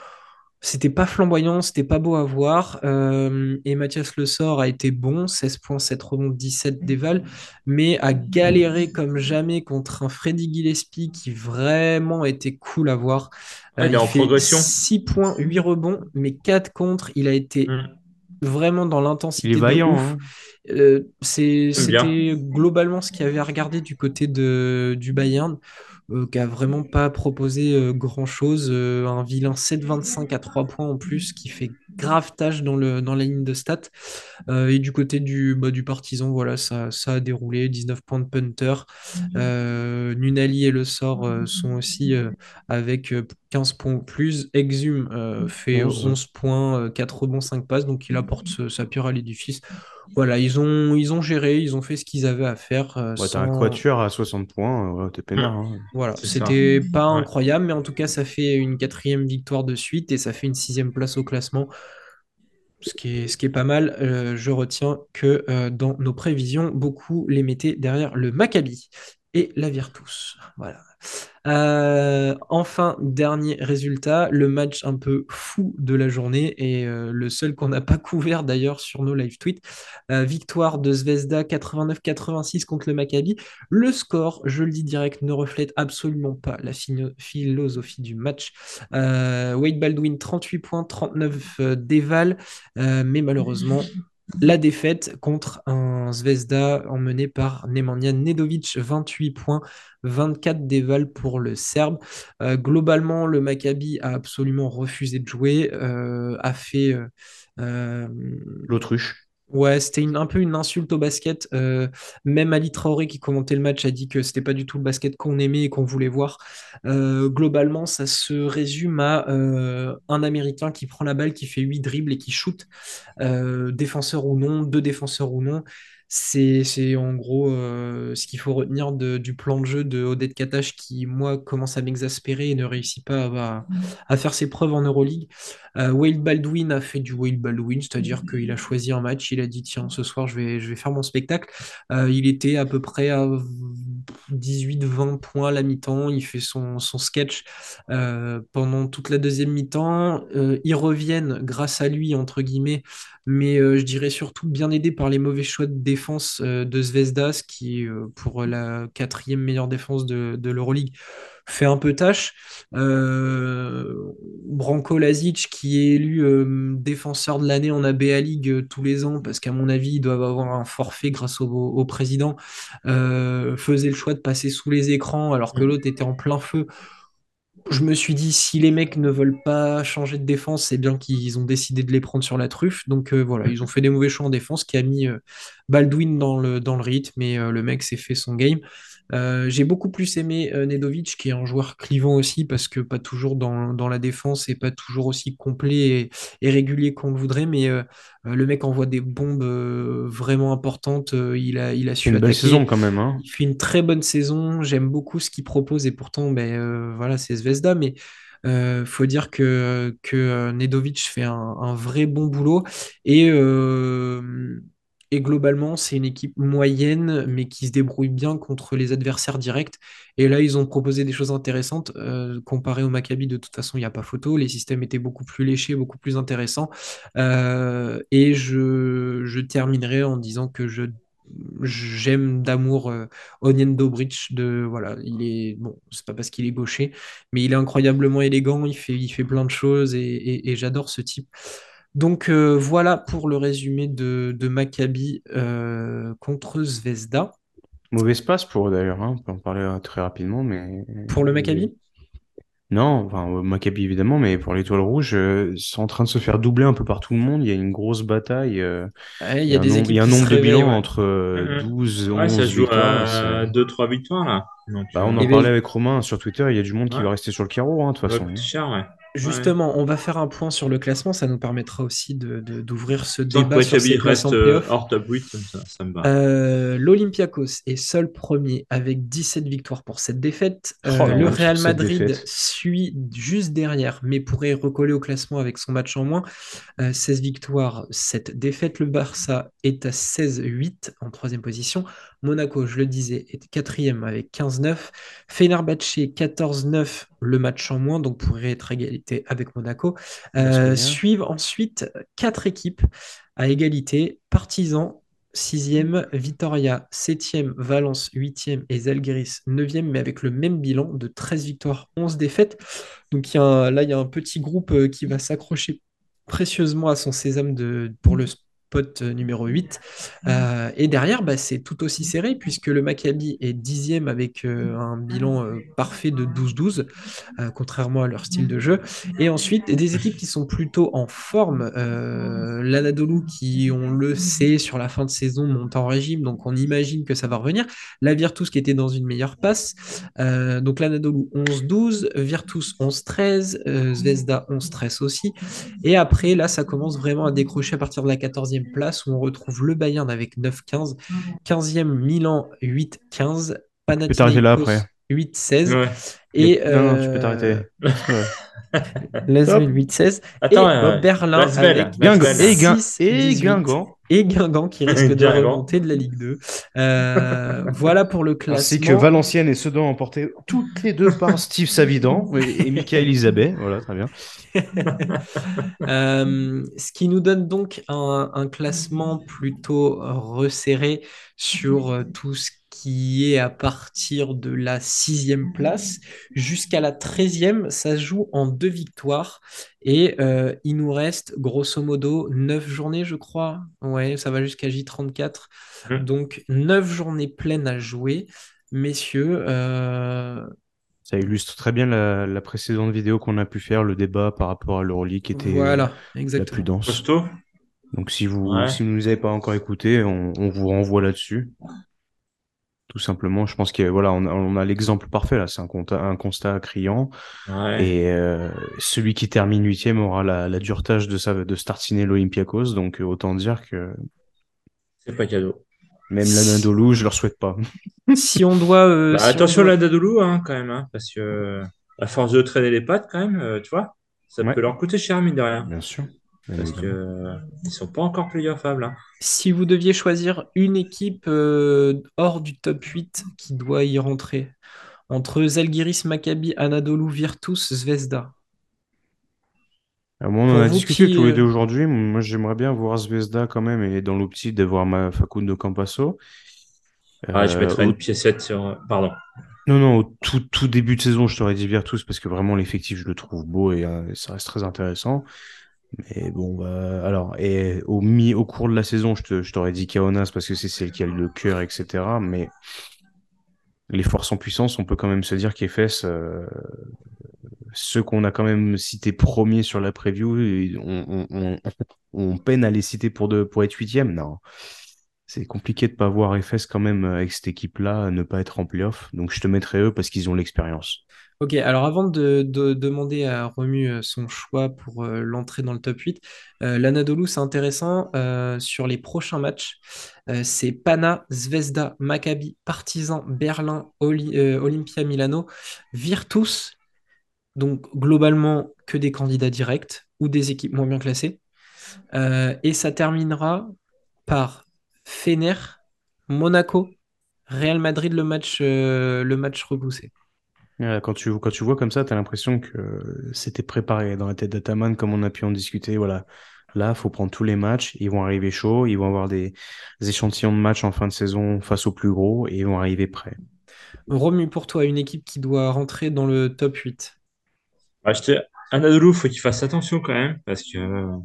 c'était pas flamboyant, c'était pas beau à voir. Et Mathias Le Sort a été bon, 16 points, 7 rebonds, 17 déval, mais a galéré comme jamais contre un Freddy Gillespie qui vraiment était cool à voir. Ouais, il est en fait progression. 6 points, 8 rebonds, mais 4 contre. Il a été Mm. Vraiment dans l'intensité Il est vaillant. hein. Euh. C'était globalement ce qu'il y avait à regarder du côté de, du Bayern, euh, qui a vraiment pas proposé euh, grand-chose. Euh, un vilain 7-25 à 3 points en plus, qui fait grave tâche dans, le, dans la ligne de stats. Et du côté du, bah, du partisan, voilà, ça, ça a déroulé. 19 points de punter. Euh, Nunali et Le Sort sont aussi avec euh, 15 points ou plus. Exum fait 11. 11 points, euh, 4 rebonds, 5 passes, donc il apporte sa pierre à l'édifice. Voilà, ils ont, ils ont géré, ils ont fait ce qu'ils avaient à faire. euh, Ouais, t'as un quatuor à 60 points, euh, ouais, t'es peinard. hein. Voilà, c'était pas Ouais. incroyable, mais en tout cas, ça fait une quatrième victoire de suite et ça fait une sixième place au classement. Ce qui est, ce qui est pas mal. Euh, je retiens que euh, dans nos prévisions, beaucoup les mettaient derrière le Maccabi et la Virtus. Voilà. Euh, enfin, dernier résultat, le match un peu fou de la journée et euh, le seul qu'on n'a pas couvert d'ailleurs sur nos live tweets. Euh, victoire de Zvezda 89-86 contre le Maccabi. Le score, je le dis direct, ne reflète absolument pas la philosophie du match. Wade Baldwin, 38 points, 39 euh, déval, mais malheureusement, la défaite contre un Zvezda emmené par Nemanja Nedovic, 28 points, 24 déval pour le Serbe. Euh, globalement, le Maccabi a absolument refusé de jouer, euh, a fait... euh, L'autruche. Ouais, c'était un peu une insulte au basket. Euh, même Ali Traoré qui commentait le match a dit que c'était pas du tout le basket qu'on aimait et qu'on voulait voir. Euh, globalement, ça se résume à euh, un Américain qui prend la balle, qui fait 8 dribbles et qui shoot, défenseur ou non, deux défenseurs ou non. C'est, en gros euh, ce qu'il faut retenir de- du plan de jeu de Odette Katash qui, moi, commence à m'exaspérer et ne réussit pas à, à faire ses preuves en Euroleague. Euh, Wade Baldwin a fait du Wade Baldwin, c'est-à-dire qu'il a choisi un match, il a dit tiens, ce soir je vais, je vais faire mon spectacle. Euh, il était à peu près à 18-20 points à la mi-temps, il fait son, son sketch pendant toute la deuxième mi-temps. Ils reviennent grâce à lui, entre guillemets, mais je dirais surtout bien aidé par les mauvais choix de défense euh, de Zvezdas, qui, euh, pour la quatrième meilleure défense de, de l'Euroleague, fait un peu tâche. Euh, Branko Lazic, qui est élu euh, défenseur de l'année en ABA League euh, tous les ans, parce qu'à mon avis, ils doivent avoir un forfait grâce au, au président, faisait le choix de passer sous les écrans alors que Mm. l'autre était en plein feu. Je me suis dit, si les mecs ne veulent pas changer de défense, c'est bien qu'ils ont décidé de les prendre sur la truffe. Donc euh, voilà, ils ont fait des mauvais choix en défense qui a mis euh, Baldwin dans le, rythme et euh, le mec s'est fait son game. Euh, j'ai beaucoup plus aimé euh, Nedovic, qui est un joueur clivant aussi, parce que pas toujours dans, dans la défense et pas toujours aussi complet et, et régulier qu'on le voudrait, mais euh, le mec envoie des bombes euh, vraiment importantes. Il a, il a su une belle attaquer. saison quand même, hein. Il fait une très bonne saison. J'aime beaucoup ce qu'il propose et pourtant, ben, voilà, c'est Zvezda. Mais euh, faut dire que, que Nedovic fait un, un vrai bon boulot. Et, euh, et globalement, c'est une équipe moyenne, mais qui se débrouille bien contre les adversaires directs. Et là, ils ont proposé des choses intéressantes. Euh, comparé au Maccabi, de toute façon, il n'y a pas photo. Les systèmes étaient beaucoup plus léchés, beaucoup plus intéressants. Euh, et je, terminerai en disant que j'aime d'amour euh, Onion Dobrich de voilà il est bon c'est pas parce qu'il est gaucher mais il est incroyablement élégant il fait il fait plein de choses et j'adore ce type donc euh, voilà pour le résumé de, de Maccabi euh, contre Zvezda Mauvaise passe pour eux d'ailleurs, hein. On peut en parler euh, très rapidement, mais pour le Maccabi? Non, enfin Maccabi évidemment, mais pour l'Étoile Rouge, euh, ils sont en train de se faire doubler un peu par tout le monde. Il y a une grosse bataille. euh, Ouais, il y y a un des nombre, il équipes y a un qui se nombre de bilans ouais. entre euh, Mhm. 12, Ouais, ça 11 se joue victoires. à c'est- 2-3 victoires là. Donc, Bah, on en Eh ben, parlait avec Romain sur Twitter. Il y a du monde qui va rester sur le carreau, hein, de toute ça façon. coûter ouais. Justement, on va faire un point sur le classement, ça nous permettra aussi de, de- d'ouvrir ce Tant débat sur ces reste euh, hors top 8, comme ça, ça me va. Euh, L'Olympiakos est seul premier avec 17 victoires pour cette défaite. Euh, Oh le Real Madrid suit juste derrière, mais pourrait recoller au classement avec son match en moins. Euh, 16 victoires, 7 défaites. Le Barça est à 16-8 en troisième position. Monaco, je le disais, est quatrième avec 15-9. Fenerbahçe 14-9, le match en moins, donc pourrait être à égalité avec Monaco. Euh, Basconia. suivent ensuite quatre équipes à égalité. Partizan, 6e, Vitoria 7e, Valence 8e et Zalgiris 9e, mais avec le même bilan de 13 victoires, 11 défaites. Donc il y a un- là, il y a un petit groupe euh, qui va s'accrocher précieusement à son sésame de, pour le spot euh, numéro 8. Euh, et derrière, bah, c'est tout aussi serré puisque le Maccabi est 10e avec euh, un bilan euh, parfait de 12-12, euh, contrairement à leur style de jeu. Et ensuite, des équipes qui sont plutôt en forme. L'Anadolu, qui, on le sait, sur la fin de saison, monte en régime, donc on imagine que ça va revenir. La Virtus, qui était dans une meilleure passe. Donc l'Anadolu 11-12, Virtus 11-13, euh, Zvezda 11-13 aussi. Et après, là, ça commence vraiment à décrocher à partir de la 14e place, où on retrouve le Bayern avec 9-15, 15e Milan 8-15, Tu peux t'arrêter là Panathinaikos après. 8-16. Ouais. Et, Non, non, tu peux euh, t'arrêter. Ouais. Lasvel 8-16 Attends, et euh, Berlin Lasvel, avec Guingamp. Et, Guin- 6, et 18. Guingamp. et Guingamp qui risque de remonter de la Ligue 2. Euh, voilà pour le Ainsi que classement. Valenciennes et Sedan emportés toutes les deux par Steve Savidan et, et Michael Isabet. Voilà, très bien. Euh, ce qui nous donne donc un, un classement plutôt resserré sur tout ce qui est à partir de la sixième place jusqu'à la treizième. Ça se joue en deux victoires et euh, il nous reste grosso modo neuf journées, je crois. Ouais, ça va jusqu'à J34. Mm. Donc neuf journées pleines à jouer. Messieurs, euh, Ça illustre très bien la, la précédente vidéo qu'on a pu faire, le débat par rapport à l'Euroleague qui était voilà, la plus dense. Costaud? Donc si vous Ouais. si vous ne nous avez pas encore écouté, on, on vous renvoie là-dessus. Tout simplement, je pense que voilà, on a, on a l'exemple parfait là. C'est un, constat- un constat criant. Ouais. Et euh, celui qui termine huitième aura la, la dure tâche de, sa, de startiner l'Olympiakos. Donc euh, autant dire que C'est pas cadeau. Même l'Anadolu, je leur souhaite pas. Si on doit. euh, Bah, si on attention doit- la Dadoulou, hein, quand même, hein, parce que euh, à force de traîner les pattes, quand même, euh, tu vois, ça Ouais. peut leur coûter cher, mine de rien. Bien sûr. Parce que évidemment. euh, ils sont pas encore playoffables. Hein. Si vous deviez choisir une équipe euh, hors du top 8 qui doit y rentrer, entre Zalgiris, Maccabi, Anadolu, Virtus, Zvezda. Ah bon, on en a discuté qui, tous les deux euh, aujourd'hui. Moi, j'aimerais bien voir Zvezda quand même et dans l'optique d'avoir ma Facundo Campasso. Ah, je mettrais au- une piécette sur. Pardon. Non, non, au tout, tout début de saison, je t'aurais dit Virtus parce que vraiment l'effectif, je le trouve beau et euh, ça reste très intéressant. Mais bon, bah, alors, et au, mi, au cours de la saison, je t'aurais dit Kaunas parce que c'est celle qui a le cœur, etc. Mais les forces en puissance, on peut quand même se dire qu'EFS, euh, ceux qu'on a quand même cités premiers sur la preview, on, peine à les citer pour, de, pour être huitième. Non. C'est compliqué de pas voir FS quand même avec cette équipe-là, ne pas être en playoff. Donc je te mettrai eux parce qu'ils ont l'expérience. Ok, alors avant de, de demander à Romu euh, son choix pour euh, l'entrée dans le top 8, euh, l'Anadolu, c'est intéressant. euh, sur les prochains matchs, c'est Pana, Zvezda, Maccabi, Partizan, Berlin, Olympia Milano, Virtus. Donc globalement, que des candidats directs ou des équipes moins bien classées. Et ça terminera par Fener, Monaco, Real Madrid, le match, le match repoussé. Euh, Quand tu, quand tu vois comme ça, tu as l'impression que c'était préparé dans la tête d'Ataman, comme on a pu en discuter. Voilà. Là, faut prendre tous les matchs. Ils vont arriver chauds. Ils vont avoir des, des échantillons de matchs en fin de saison face aux plus gros et ils vont arriver prêts. Romu, pour toi, une équipe qui doit rentrer dans le top 8. Bah, je te- Anadolu, faut qu'il fasse attention quand même, parce que euh,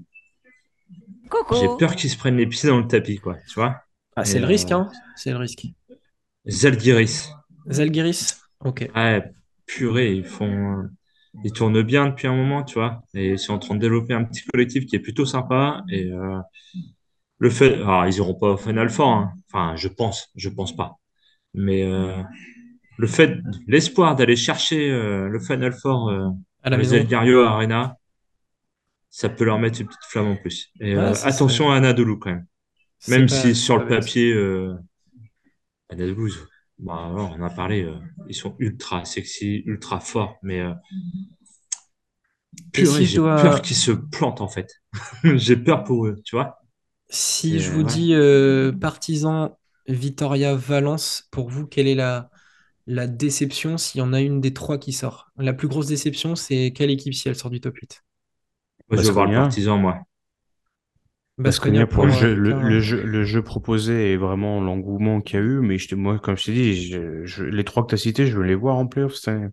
j'ai peur qu'ils se prennent les pieds dans le tapis, quoi. Tu vois? Ah, c'est le euh, risque, hein C'est le risque. Zalgiris. Zalgiris Ok. Ouais, purée, ils font. Ils tournent bien depuis un moment, tu vois. Et ils sont en train de développer un petit collectif qui est plutôt sympa. Et euh, le fait. Alors, ils iront pas au Final Four, hein. Enfin, je pense. Je pense pas. Mais euh, le fait, l'espoir d'aller chercher euh, le Final Four euh, À la maison. Elgario Arena, ça peut leur mettre une petite flamme en plus. Et Ah, euh, ça attention à Anadolu quand même. Même si sur le papier, euh, Anadolu, bah, alors, on en a parlé, euh, ils sont ultra sexy, ultra forts, mais euh, purée, si j'ai dois- peur qu'ils se plantent en fait. j'ai peur pour eux, tu vois. Si Et, je euh, vous ouais. dis euh, Partizan, Vitoria, Valence, pour vous, quelle est la, la déception s'il y en a une des trois qui sort? La plus grosse déception, c'est quelle équipe si elle sort du top 8? Moi, je veux voir le partisan, moi. Pour le jeu, le, jeu, le jeu proposé et vraiment l'engouement qu'il y a eu. Mais je te, moi, comme je t'ai dit, je- je- les trois que tu as cités, je veux les voir en playoff cette année.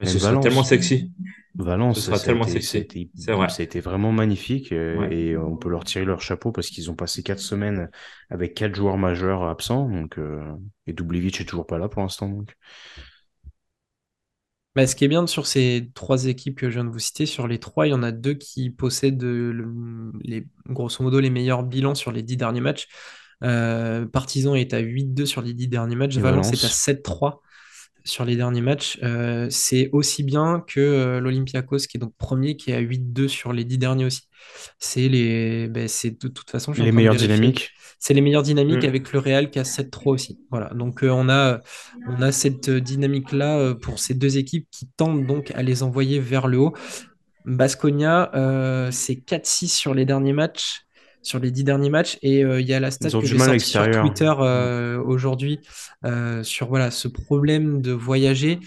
Mais sera tellement sexy. Valence, Ce sera ça a tellement été- sexy. C'est vrai. ça a été vraiment magnifique euh, Ouais. et on peut leur tirer leur chapeau parce qu'ils ont passé quatre semaines avec quatre joueurs majeurs absents. Donc, euh, et Dubljevic est toujours pas là pour l'instant. Donc. Bah, ce qui est bien sur ces trois équipes que je viens de vous citer, sur les trois, il y en a deux qui possèdent le- les, grosso modo les meilleurs bilans sur les dix derniers matchs. Euh, Partizan est à 8-2 sur les dix derniers matchs. Valence. est à 7-3 sur les derniers matchs. Euh, c'est aussi bien que euh, l'Olympiakos, qui est donc premier, qui est à 8-2 sur les dix derniers aussi. C'est les, ben, c'est de toute façon, Les meilleures dynamiques. C'est les meilleures dynamiques Mm. avec le Real qui a 7-3 aussi. Voilà. Donc euh, on a, on a cette dynamique-là euh, pour ces deux équipes qui tentent donc à les envoyer vers le haut. Basconia, c'est 4-6 sur les derniers matchs, sur les 10 derniers matchs. Et euh, il y a la stat que j'ai sortie sur. Twitter euh, aujourd'hui euh, sur voilà, ce problème de voyager.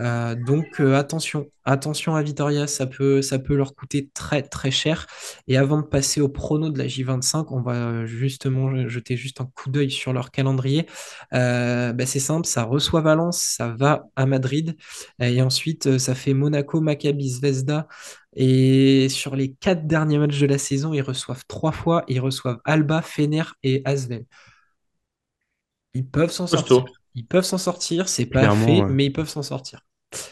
Euh, donc euh, attention, attention à Vitoria, ça peut, ça peut leur coûter très très cher. Et avant de passer au prono de la J25, on va justement jeter juste un coup d'œil sur leur calendrier. Euh, bah, c'est simple, ça reçoit Valence, ça va à Madrid, et ensuite ça fait Monaco, Maccabi, Zvezda. Et sur les quatre derniers matchs de la saison, ils reçoivent trois fois, ils reçoivent Alba, Fener et Asvel. Ils peuvent s'en sortir. Ils peuvent s'en sortir, c'est pas Clairement, fait, ouais. mais ils peuvent s'en sortir.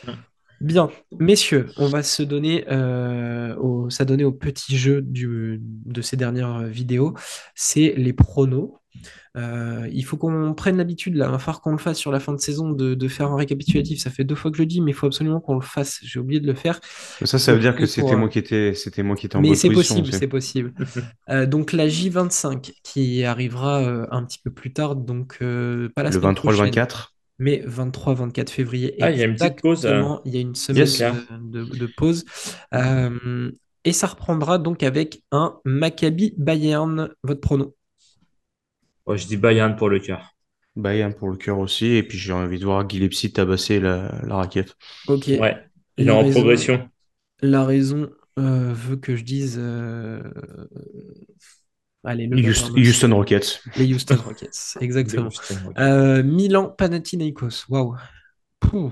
Ouais. Bien, messieurs, on va se donner, euh, au, s'adonner au petit jeu du, de ces dernières vidéos. C'est les pronos. Euh, il faut qu'on prenne l'habitude, là, il va falloir qu'on le fasse sur la fin de saison, de, de faire un récapitulatif. Ça fait deux fois que je le dis, mais il faut absolument qu'on le fasse. J'ai oublié de le faire. Ça, ça veut dire que c'était euh, moi qui étais, c'était moi qui étais en Mais c'est possible, c'est possible. Euh, donc la J25 qui arrivera euh, un petit peu plus tard, donc euh, pas la Le semaine 23, le prochaine, 24. mais 23-24 février. Ah, il y a une petite pause, il y a une semaine Yes, de, de- de pause. Euh, et ça reprendra donc avec un Maccabi Bayern, votre prono. Ouais, je dis Bayern pour le cœur. Bayern pour le cœur aussi. Et puis j'ai envie de voir Guilepsy tabasser la, la raquette. Ok. Ouais, il est en raison- progression. La raison euh, veut que je dise. euh, Allez, le Houston, Rockets. Les Houston Rockets, exactement. Euh, Milan Panathinaikos, waouh. Oh,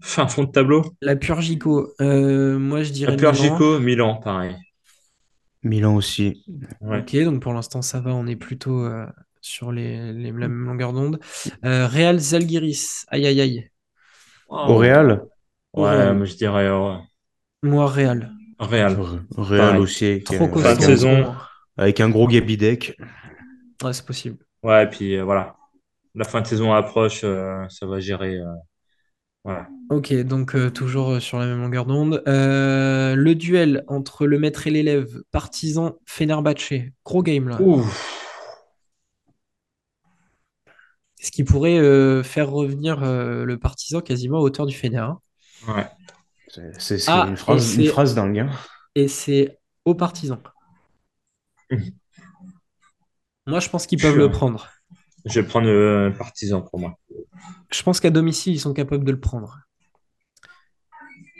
fin fond de tableau. La Purgico, euh, moi je dirais La peur Milan. Gico, Milan, pareil. Milan aussi. Ouais. Ok, donc pour l'instant ça va, on est plutôt euh, sur les, les- la même longueur d'onde. Euh, Real Zalgiris, aïe aïe aïe. Au Real. Ouais, Real. mais je dirais Moi Real. Real. Real aussi. Avec, Trop euh, costaud. fin de saison. avec un gros Gabidec. Ouais, c'est possible. Ouais, et puis euh, voilà. La fin de saison approche, euh, ça va gérer. Voilà. Ok, donc euh, toujours euh, sur la même longueur d'onde. Euh, le duel entre le maître et l'élève, Partizan Fenerbahçe, gros game là. Ouf. Ce qui pourrait euh, faire revenir euh, le Partizan quasiment à hauteur du Fener. hein? Ouais. C'est Ah, une phrase, une dingue. hein. Et c'est au Partizan. Mhm. Moi, je pense qu'ils peuvent le prendre. Je vais prendre euh, partisan pour moi. Je pense qu'à domicile, ils sont capables de le prendre.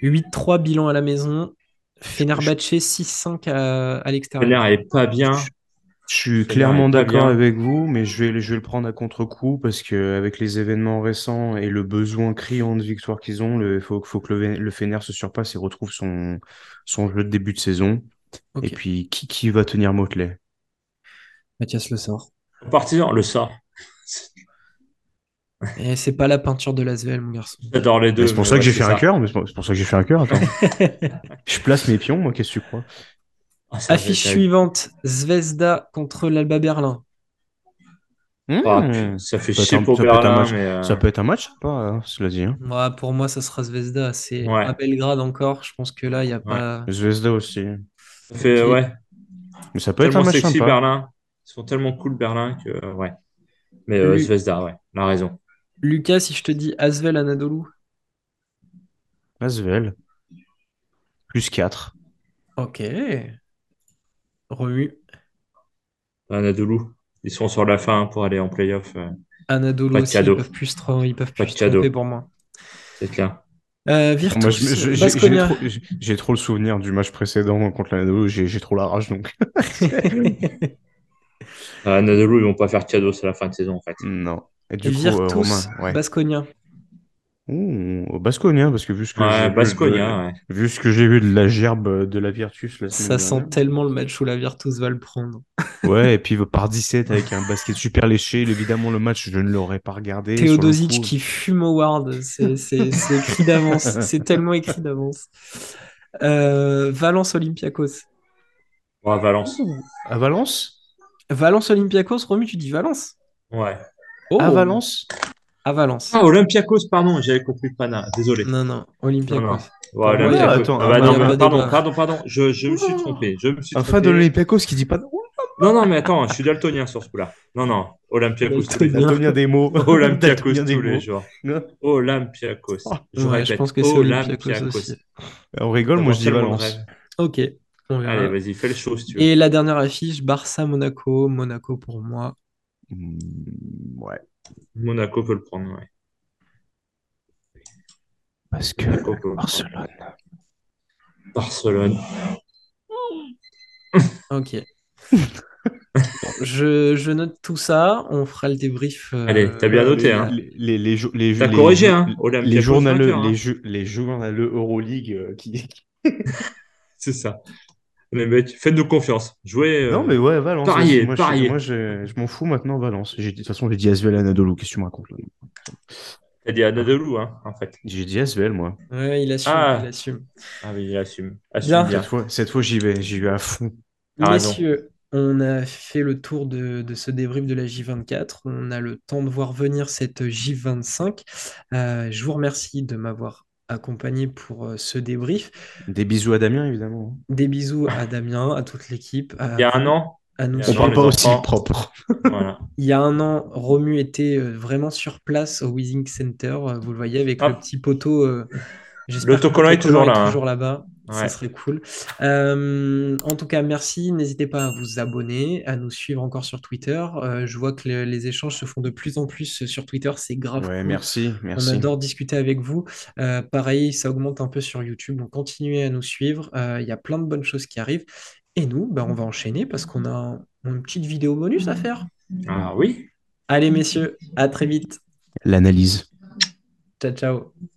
8-3 bilan à la maison. Fenerbahçe 6-5 à, à l'extérieur. Fener est pas bien. Je suis clairement d'accord avec vous, mais je vais, je vais le prendre à contre-coup parce que avec les événements récents et le besoin criant de victoire qu'ils ont, il faut, faut que le, le Fener se surpasse et retrouve son, son jeu de début de saison. Et puis, qui, qui va tenir Motley? Mathias le sort. Partisan, le sort. Et c'est pas la peinture de l'Asvel, mon garçon. J'adore les deux. C'est pour ça que j'ai fait un cœur, c'est pour ça que j'ai fait un cœur, attends. Je place mes pions, moi, qu'est-ce que tu crois? Ah, Affiche suivante Zvezda contre l'Alba Berlin. Ah, Hmm. ça fait Ça peut être chier un- pour peut Berlin, match- mais euh, Ça peut être un match, pas, hein, cela dit. Hein. Pour moi, ça sera Zvezda. C'est Ouais. à Belgrade encore. Je pense que là, il n'y a pas. Zvezda aussi. ça fait ouais, Mais ça peut être un tellement match sexy sympa. Berlin. Ils sont tellement cool Berlin que euh, ouais. Mais euh, Zvezda, ouais, la raison. Lucas, si je te dis Asvel Anadolu. Asvel. Plus 4. Ok. Remue. Anadolu, ils sont sur la fin pour aller en playoff, euh, Anadolu Pas de aussi, cadeau. ils peuvent plus ils peuvent Pas plus tromper pour moi. c'est clair. Euh, j'ai- trop, trop le souvenir du match précédent contre l'Anadolu, j'ai j'ai trop la rage donc. Euh, Anadolu, ils vont pas faire cadeau, c'est la fin de saison en fait. Non. Et du coup, euh, Virtus, Romain, ouais. Baskonia. Ouh, Basconia, parce que vu ce que j'ai vu Basconia, de- ouais. vu ce que j'ai vu de la gerbe de la Virtus la Ça sent dernière. tellement le match où la Virtus va le prendre. Ouais, et puis par 17 avec un basket super léché. Évidemment, le match, je ne l'aurais pas regardé. Teodosic qui fume Howard, c'est écrit d'avance. C'est tellement écrit d'avance. Euh, Valence Olympiakos. Ouais, Valence. À Valence? Valence Olympiakos, Romu, tu dis Valence Ouais. Oh, À Valence? À Valence. Ah, Olympiakos, pardon, j'avais compris Pana, désolé. Non, non, Olympiakos. Non, non. Pour Ouais, attends, Ah bah ah, non, mais pardon, pardon, pardon, je, je me suis trompé. Je me suis Un fan trompé. de l'Olympiakos qui dit pas de Non, non, mais attends, je suis daltonien sur ce coup-là. Non, non, Olympiakos Daltonien. des mots. Olympiakos tous les jours. Non. Olympiakos. Je Ouais, répète, je pense que c'est Olympiakos. On rigole, moi je dis Valence. Ok, on verra. Allez, vas-y, fais le show si tu veux. Et la dernière affiche, Barça-Monaco. Monaco pour moi. Hmm, ouais. Monaco peut le prendre, ouais. Parce que Monaco. Barcelone. Barcelone. Ok. Je, je note tout ça. On fera le débrief. euh, Allez, t'as bien noté, les, hein. Les, les, les, jou- les, T'as les- corrigé, les- hein, Les journaleux, hein. les, jeux, les journaleux Euroleague euh, qui. C'est ça. Mecs, faites-nous confiance. Jouez. euh, Non, mais ouais, Valence. pariez, moi, je- pariez. moi, je, je m'en fous maintenant, Valence. J'ai dit- De toute façon, j'ai dit Asvel Anadolu. Qu'est-ce que tu me racontes là? T'as dit Anadolu, hein, en fait. J'ai dit Asvel, moi. Ouais, il assume. Ah. il assume. Ah oui, il assume. Assume Bien. bien. Cette fois, cette fois j'y vais. J'y vais à fond. Messieurs, On a fait le tour de, de ce débrief de la J24. On a le temps de voir venir cette J25. Euh, je vous remercie de m'avoir accompagné pour euh, ce débrief. Des bisous à Damien, évidemment. Des bisous à Damien, à toute l'équipe. à Il y a un an, à nous On parle pas aussi propre. voilà. Il y a un an, Romu était euh, vraiment sur place au Wheezing Center. euh, Vous le voyez avec Ah. le petit poteau. euh, J'espère que L'autocollant est toujours là, hein. toujours là-bas. Ça serait cool. Euh, en tout cas, merci. N'hésitez pas à vous abonner, à nous suivre encore sur Twitter. Euh, je vois que le- les échanges se font de plus en plus sur Twitter. C'est grave Ouais, cool. merci, On merci. adore discuter avec vous. Euh, pareil, ça augmente un peu sur YouTube. Donc continuez à nous suivre. Euh, Il y a plein de bonnes choses qui arrivent. Et nous, bah, on va enchaîner parce qu'on a une petite vidéo bonus à faire. Ah oui. Allez, messieurs, à très vite. L'analyse. Ciao, ciao.